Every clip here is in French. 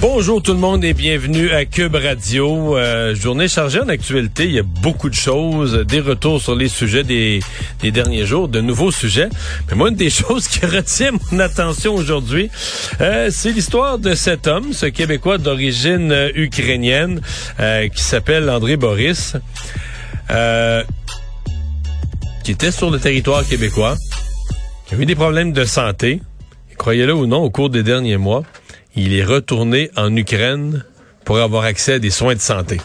Bonjour tout le monde et bienvenue à Cube Radio. Euh, journée chargée en actualité, il y a beaucoup de choses, des retours sur les sujets des, derniers jours, de nouveaux sujets. Mais moi, une des choses qui retient mon attention aujourd'hui, euh, c'est l'histoire de cet homme, ce Québécois d'origine euh, ukrainienne, qui s'appelle André Boris, qui était sur le territoire québécois, qui a eu des problèmes de santé, croyez-le ou non, au cours des derniers mois il est retourné en Ukraine pour avoir accès à des soins de santé.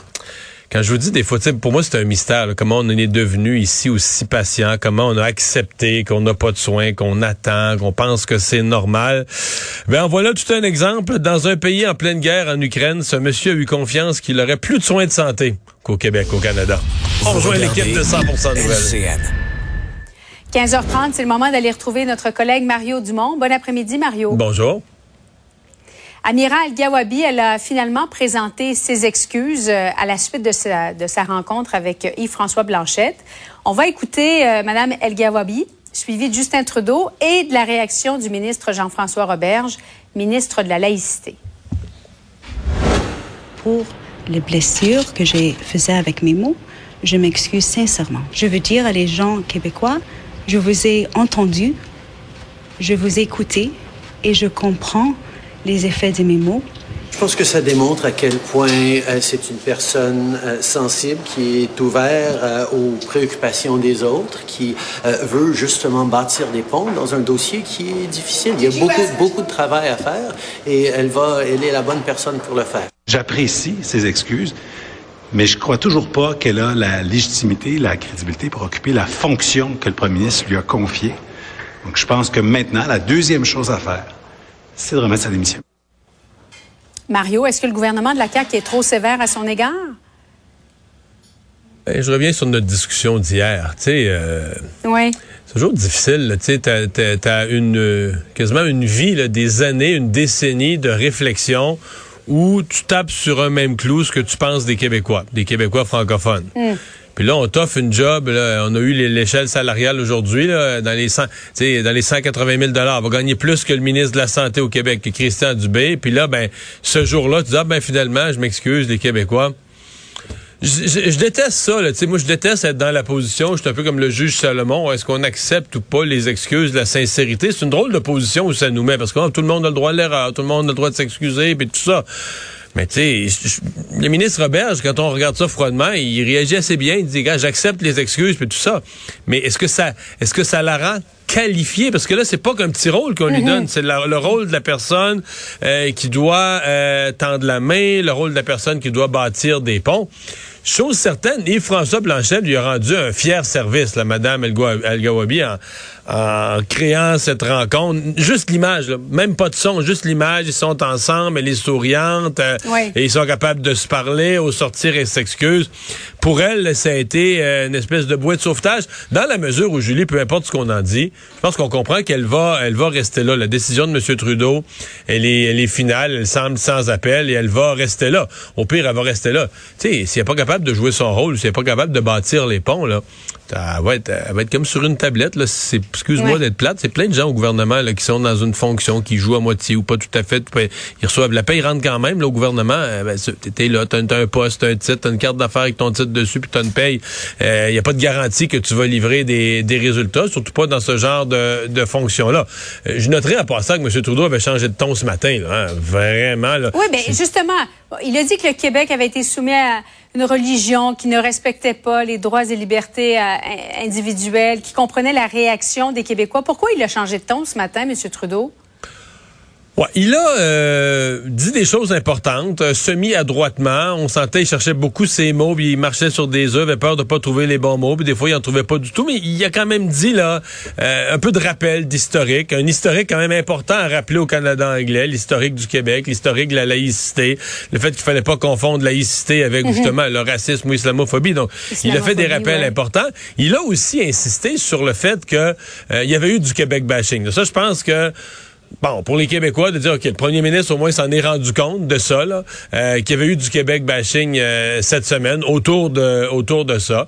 Quand je vous dis des fois, pour moi, c'est un mystère. Là, comment on est devenu ici aussi patient, comment on a accepté qu'on n'a pas de soins, qu'on attend, qu'on pense que c'est normal. Ben voilà tout un exemple. Dans un pays en pleine guerre, en Ukraine, ce monsieur a eu confiance qu'il aurait plus de soins de santé qu'au Québec, au Canada. On rejoint l'équipe de 100% Nouvelles. 15h30, c'est le moment d'aller retrouver notre collègue Mario Dumont. Bon après-midi, Mario. Bonjour. Amira El-Gawabi, elle a finalement présenté ses excuses euh, à la suite de sa, rencontre avec euh, Yves-François Blanchette. On va écouter euh, Madame El-Gawabi, suivie de Justin Trudeau et de la réaction du ministre Jean-François Roberge, ministre de la laïcité. Pour les blessures que j'ai faites avec mes mots, je m'excuse sincèrement. Je veux dire à les gens québécois, je vous ai entendu, je vous ai écouté et je comprends les effets de mes mots. Je pense que ça démontre à quel point euh, c'est une personne euh, sensible qui est ouverte euh, aux préoccupations des autres, qui euh, veut justement bâtir des ponts dans un dossier qui est difficile. Il y a beaucoup, beaucoup de travail à faire et elle va, elle est la bonne personne pour le faire. J'apprécie ses excuses, mais je crois toujours pas qu'elle a la légitimité, la crédibilité pour occuper la fonction que le premier ministre lui a confiée. Donc, je pense que maintenant, la deuxième chose à faire, c'est de remettre sa démission. Mario, est-ce que le gouvernement de la CAQ est trop sévère à son égard? Ben, je reviens sur notre discussion d'hier. Tu sais, euh, Oui. c'est toujours difficile. Tu sais, t'as une, euh, quasiment une vie, là, des années, une décennie de réflexion où tu tapes sur un même clou ce que tu penses des Québécois, des Québécois francophones. Puis là, on t'offre une job. Là, on a eu l'échelle salariale aujourd'hui dans les 100, tu sais, dans les 180 000 dollars. On va gagner plus que le ministre de la Santé au Québec, Christian Dubé. Puis là, ben, ce jour-là, tu dis ah ben finalement, je m'excuse, les Québécois. Je, je- déteste ça. Là. Tu sais, Moi, je déteste être dans la position. Je suis un peu comme le juge Salomon. Est-ce qu'on accepte ou pas les excuses, la sincérité? C'est une drôle de position où ça nous met parce que oh, tout le monde a le droit à l'erreur, tout le monde a le droit de s'excuser, puis tout ça. Mais tu sais, le ministre Roberge, quand on regarde ça froidement, il réagit assez bien. Il dit, gars, j'accepte les excuses, puis tout ça. Mais est-ce que ça, est-ce que ça la rend qualifiée? Parce que là, c'est pas qu'un petit rôle qu'on lui donne. C'est le rôle de la personne euh, qui doit euh, tendre la main, le rôle de la personne qui doit bâtir des ponts. Chose certaine, Yves-François Blanchet lui a rendu un fier service, la Madame El-Gawabi, en, en créant cette rencontre. Juste l'image, même pas de son, juste l'image. Ils sont ensemble, elle est souriante, euh, Oui. et ils sont capables de se parler. Au sortir, elle s'excuse. Pour elle, ça a été euh, une espèce de bouée de sauvetage, dans la mesure où Julie, peu importe ce qu'on en dit, je pense qu'on comprend qu'elle va, elle va rester là. La décision de M. Trudeau, elle est, elle est finale, elle semble sans appel, et elle va rester là. Au pire, elle va rester là. Tu sais, si elle n'est pas capable de jouer son rôle, si elle n'est pas capable de bâtir les ponts, là, elle va être, elle va être comme sur une tablette. Là. Excuse-moi Ouais. d'être plate, c'est plein de gens au gouvernement là, qui sont dans une fonction, qui jouent à moitié ou pas tout à fait. Ils reçoivent la paie, ils rentrent quand même là, au gouvernement. Euh, ben, t'es là, t'as, un- poste, t'as un titre, t'as une carte d'affaires avec ton titre dessus, puis t'as une paye. Il n'y a pas de garantie que tu vas livrer des, des résultats, surtout pas dans ce genre de, de fonction-là. Euh, je noterai à part ça que M. Trudeau avait changé de ton ce matin. Là, hein. Vraiment. Là. Oui, bien, justement, il a dit que le Québec avait été soumis à une religion qui ne respectait pas les droits et libertés euh, in- individuelles, qui comprenait la réaction des Québécois. Pourquoi il a changé de ton ce matin, M. Trudeau? Ouais, il a euh, dit des choses importantes, euh, semi-adroitement. On sentait, il cherchait beaucoup ses mots, puis il marchait sur des œufs, avait peur de pas trouver les bons mots, puis des fois, il en trouvait pas du tout. Mais il a quand même dit, là, euh, un peu de rappel d'historique, un historique quand même important à rappeler au Canada anglais, l'historique du Québec, l'historique de la laïcité, le fait qu'il fallait pas confondre laïcité avec mhm. justement le racisme ou l'islamophobie. Donc, il a fait des rappels importants. Il a aussi insisté sur le fait que il y avait eu du Québec bashing. Ça, je pense que bon, pour les Québécois, de dire, OK, le premier ministre, au moins, s'en est rendu compte de ça, là, euh, qu'il y avait eu du Québec bashing euh, cette semaine autour de, autour de ça.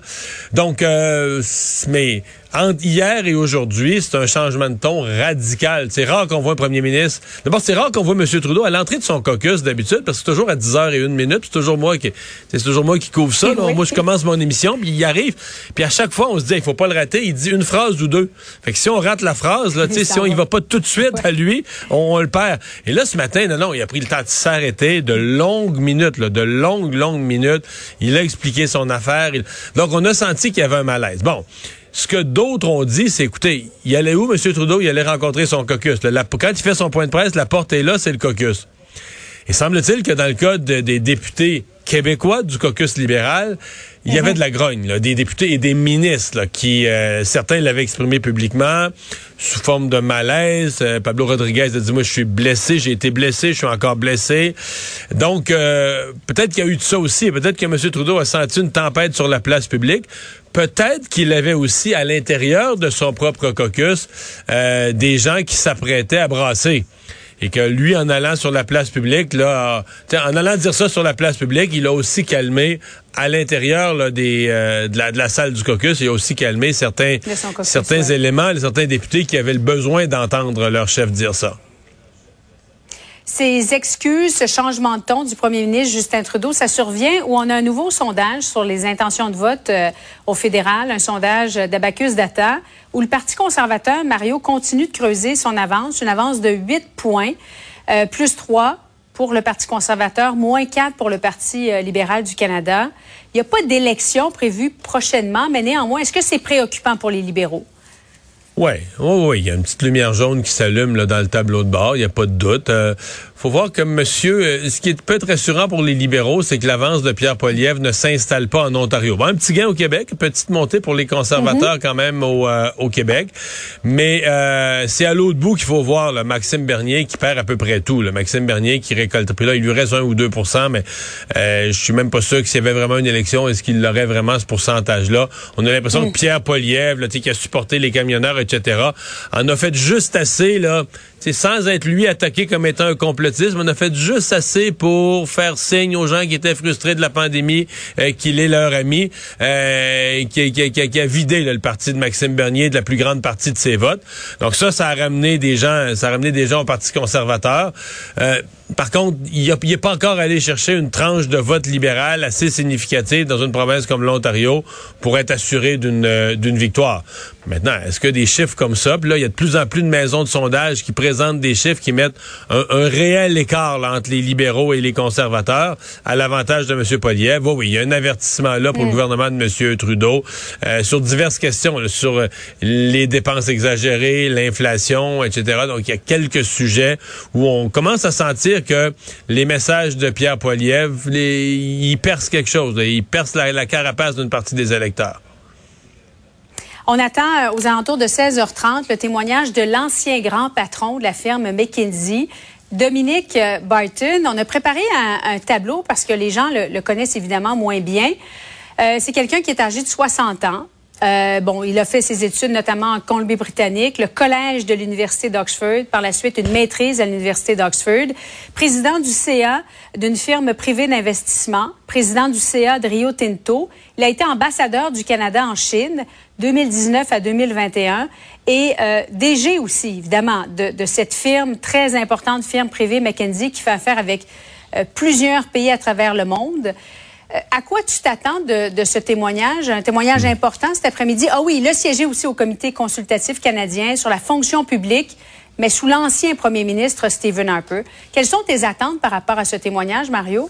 Donc, euh, mais entre hier et aujourd'hui, c'est un changement de ton radical. C'est rare qu'on voit un premier ministre. D'abord, c'est rare qu'on voit M. Trudeau à l'entrée de son caucus d'habitude, parce que c'est toujours à 10 h et une minute, c'est toujours moi qui, c'est toujours moi qui couvre ça. Moi, je commence mon émission, puis il arrive, puis à chaque fois, on se dit, il faut pas le rater. Il dit une phrase ou deux. Fait que si on rate la phrase, là, si on y va pas tout de suite à lui, on, le perd. Et là, ce matin, non, non, il a pris le temps de s'arrêter, de longues minutes, là, de longues, longues minutes. Il a expliqué son affaire. Donc, on a senti qu'il y avait un malaise. Bon. Ce que d'autres ont dit, c'est, écoutez, il allait où, M. Trudeau? Il allait rencontrer son caucus. quand il fait son point de presse, la porte est là, c'est le caucus. Et semble-t-il que dans le cas des députés québécois du caucus libéral, il y avait mhm. de la grogne, des députés et des ministres qui, euh, certains l'avaient exprimé publiquement sous forme de malaise. Euh, Pablo Rodriguez a dit, moi, je suis blessé, j'ai été blessé, je suis encore blessé. Donc, euh, peut-être qu'il y a eu de ça aussi. Peut-être que M. Trudeau a senti une tempête sur la place publique. Peut-être qu'il avait aussi à l'intérieur de son propre caucus des gens qui s'apprêtaient à brasser et que lui, en allant sur la place publique, là, en allant dire ça sur la place publique, il a aussi calmé à l'intérieur des euh, de, la, de, la, salle du caucus, il a aussi calmé certains certains éléments, certains députés qui avaient le besoin d'entendre leur chef dire ça. Ces excuses, ce changement de ton du premier ministre Justin Trudeau, ça survient où on a un nouveau sondage sur les intentions de vote euh, au fédéral, un sondage d'Abacus Data, où le Parti conservateur, Mario, continue de creuser son avance, une avance de 8 points, euh, plus 3 pour le Parti conservateur, moins 4 pour le Parti euh, libéral du Canada. Il n'y a pas d'élection prévue prochainement, mais néanmoins, est-ce que c'est préoccupant pour les libéraux? Oui, oui, oui. Il y a une petite lumière jaune qui s'allume là, dans le tableau de bord, il n'y a pas de doute. Euh, faut voir que monsieur, euh, ce qui est peut être rassurant pour les libéraux, c'est que l'avance de Pierre Poilievre ne s'installe pas en Ontario. Bon, un petit gain au Québec, petite montée pour les conservateurs mhm. quand même au, euh, au Québec, mais euh, c'est à l'autre bout qu'il faut voir le Maxime Bernier qui perd à peu près tout. Le Maxime Bernier qui récolte. Puis là, il lui reste un ou 2% mais je suis même pas sûr que s'il y avait vraiment une élection, est-ce qu'il aurait vraiment ce pourcentage-là? On a l'impression que mm. Pierre Poilievre, qui a supporté les camionneurs, etc., en a fait juste assez là sans être lui attaqué comme étant un on a fait juste assez pour faire signe aux gens qui étaient frustrés de la pandémie euh, qu'il est leur ami, euh, qui, a vidé le parti de Maxime Bernier de la plus grande partie de ses votes. Donc ça, ça a ramené des gens, ça a ramené des gens au Parti conservateur. Euh, par contre, il n'est pas encore allé chercher une tranche de vote libéral assez significative dans une province comme l'Ontario pour être assuré d'une euh, d'une victoire. Maintenant, est-ce que des chiffres comme ça, puis là, il y a de plus en plus de maisons de sondage qui présentent des chiffres qui mettent un, réel écart entre les libéraux et les conservateurs à l'avantage de M. Poliev. Oui, oui, il y a un avertissement là pour le mm. gouvernement de M. Trudeau euh, sur diverses questions, sur euh, les dépenses exagérées, l'inflation, etc. Donc, il y a quelques sujets où on commence à sentir que les messages de Pierre Poilievre, ils percent quelque chose. Ils percent la, carapace d'une partie des électeurs. On attend euh, aux alentours de 16h30 le témoignage de l'ancien grand patron de la firme McKinsey, Dominique euh, Barton. On a préparé un, tableau parce que les gens le, connaissent évidemment moins bien. Euh, c'est quelqu'un qui est âgé de 60 ans. Euh, bon, il a fait ses études notamment en Colombie-Britannique, le collège de l'université d'Oxford, par la suite une maîtrise à l'université d'Oxford, président du CA d'une firme privée d'investissement, président du CA de Rio Tinto. Il a été ambassadeur du Canada en Chine 2019 à 2021 et euh, DG aussi, évidemment, de, de, cette firme très importante, firme privée McKinsey, qui fait affaire avec euh, plusieurs pays à travers le monde. Euh, à quoi tu t'attends de, ce témoignage, un témoignage hmm. important cet après-midi? Ah oui, il a siégé aussi au comité consultatif canadien sur la fonction publique, mais sous l'ancien premier ministre Stephen Harper. Quelles sont tes attentes par rapport à ce témoignage, Mario?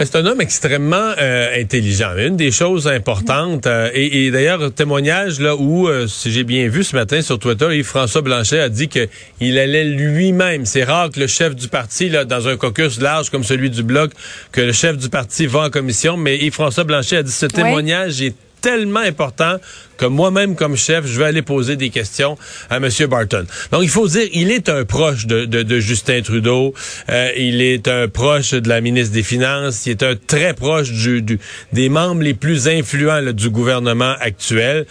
C'est un homme extrêmement euh, intelligent. Une des choses importantes, euh, et, et d'ailleurs, témoignage là où, euh, si j'ai bien vu ce matin sur Twitter, Yves-François Blanchet a dit qu'il allait lui-même, c'est rare que le chef du parti, là, dans un caucus large comme celui du Bloc, que le chef du parti va en commission, mais Yves-François Blanchet a dit ce témoignage est tellement important que moi-même, comme chef, je vais aller poser des questions à M. Barton. Donc, il faut dire, il est un proche de, de, de Justin Trudeau. Euh, il est un proche de la ministre des Finances. Il est un très proche du, du des membres les plus influents là, du gouvernement actuel.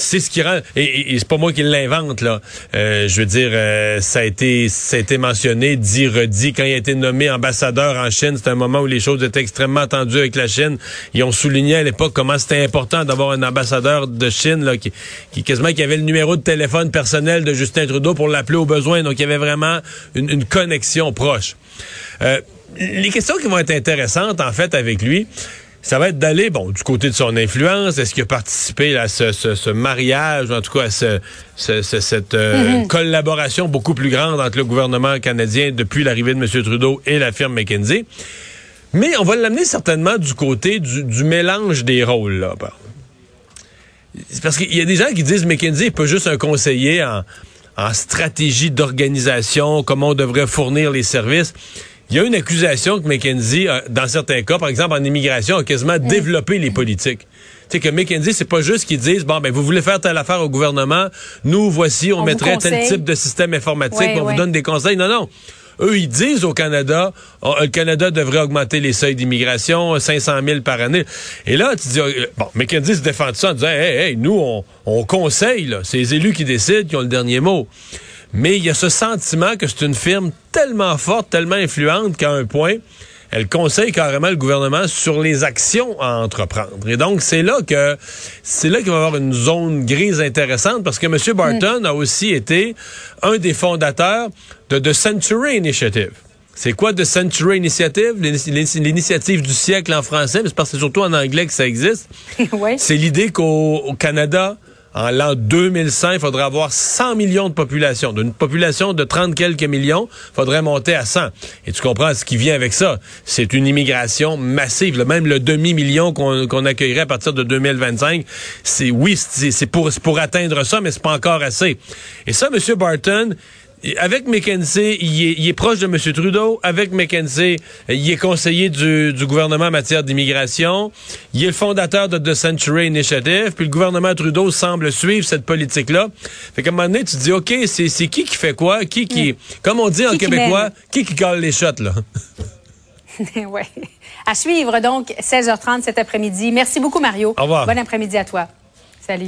C'est ce qui rend... Et, et c'est pas moi qui l'invente, là. Euh, je veux dire, euh, ça, a été, ça a été mentionné, dit, redit. Quand il a été nommé ambassadeur en Chine, c'était un moment où les choses étaient extrêmement tendues avec la Chine. Ils ont souligné à l'époque comment c'était important d'avoir un ambassadeur de Chine qui, qui quasiment qui avait le numéro de téléphone personnel de Justin Trudeau pour l'appeler au besoin. Donc, il y avait vraiment une, connexion proche. Euh, les questions qui vont être intéressantes, en fait, avec lui, ça va être d'aller, bon, du côté de son influence. Est-ce qu'il a participé à ce, mariage, en tout cas à cette euh, mm-hmm. collaboration beaucoup plus grande entre le gouvernement canadien depuis l'arrivée de M. Trudeau et la firme McKinsey? Mais on va l'amener certainement du côté du, du mélange des rôles. Là parce qu'il y a des gens qui disent McKinsey n'est pas juste un conseiller en, stratégie d'organisation, comment on devrait fournir les services. Il y a une accusation que McKinsey, dans certains cas, par exemple en immigration, a quasiment développé les politiques. Tu sais que McKinsey, c'est pas juste qu'ils disent bon ben vous voulez faire telle affaire au gouvernement, nous voici on, mettrait tel type de système informatique, on vous donne des conseils. Non non. Eux, ils disent au Canada, oh, le Canada devrait augmenter les seuils d'immigration, 500 000 par année. Et là, tu dis, euh, bon, McKenzie se défend de ça en disant, hey, hey, nous, on, on conseille, là. C'est les élus qui décident, qui ont le dernier mot. Mais il y a ce sentiment que c'est une firme tellement forte, tellement influente qu'à un point, elle conseille carrément le gouvernement sur les actions à entreprendre. Et donc, c'est là que c'est là qu'il va y avoir une zone grise intéressante parce que M. Barton a aussi été un des fondateurs de The Century Initiative. C'est quoi The Century Initiative? L'initiative du siècle en français, mais c'est parce que c'est surtout en anglais que ça existe. C'est l'idée qu'au Canada, en l'an 2100, il faudrait avoir 100 millions de population. D'une population de 30 quelques millions, il faudrait monter à 100. Et tu comprends ce qui vient avec ça? C'est une immigration massive. Même le demi-million qu'on accueillerait à partir de 2025, c'est oui, c'est pour, pour atteindre ça, mais c'est pas encore assez. Et ça, M. Barton, avec McKenzie, il est, proche de M. Trudeau. Avec McKenzie, il est conseiller du, gouvernement en matière d'immigration. Il est le fondateur de The Century Initiative. Puis le gouvernement Trudeau semble suivre cette politique-là. Fait qu'à un moment donné, tu te dis, OK, c'est qui qui fait quoi? Qui qui... Comme on dit en québécois, qui qui colle les shots, là? oui. À suivre, donc, 16h30 cet après-midi. Merci beaucoup, Mario. Au revoir. Bon après-midi à toi. Salut.